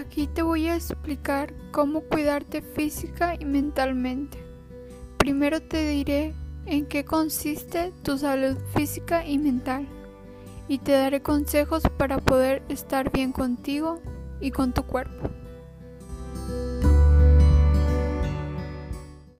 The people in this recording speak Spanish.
Aquí te voy a explicar cómo cuidarte física y mentalmente. Primero te diré en qué consiste tu salud física y mental y te daré consejos para poder estar bien contigo y con tu cuerpo.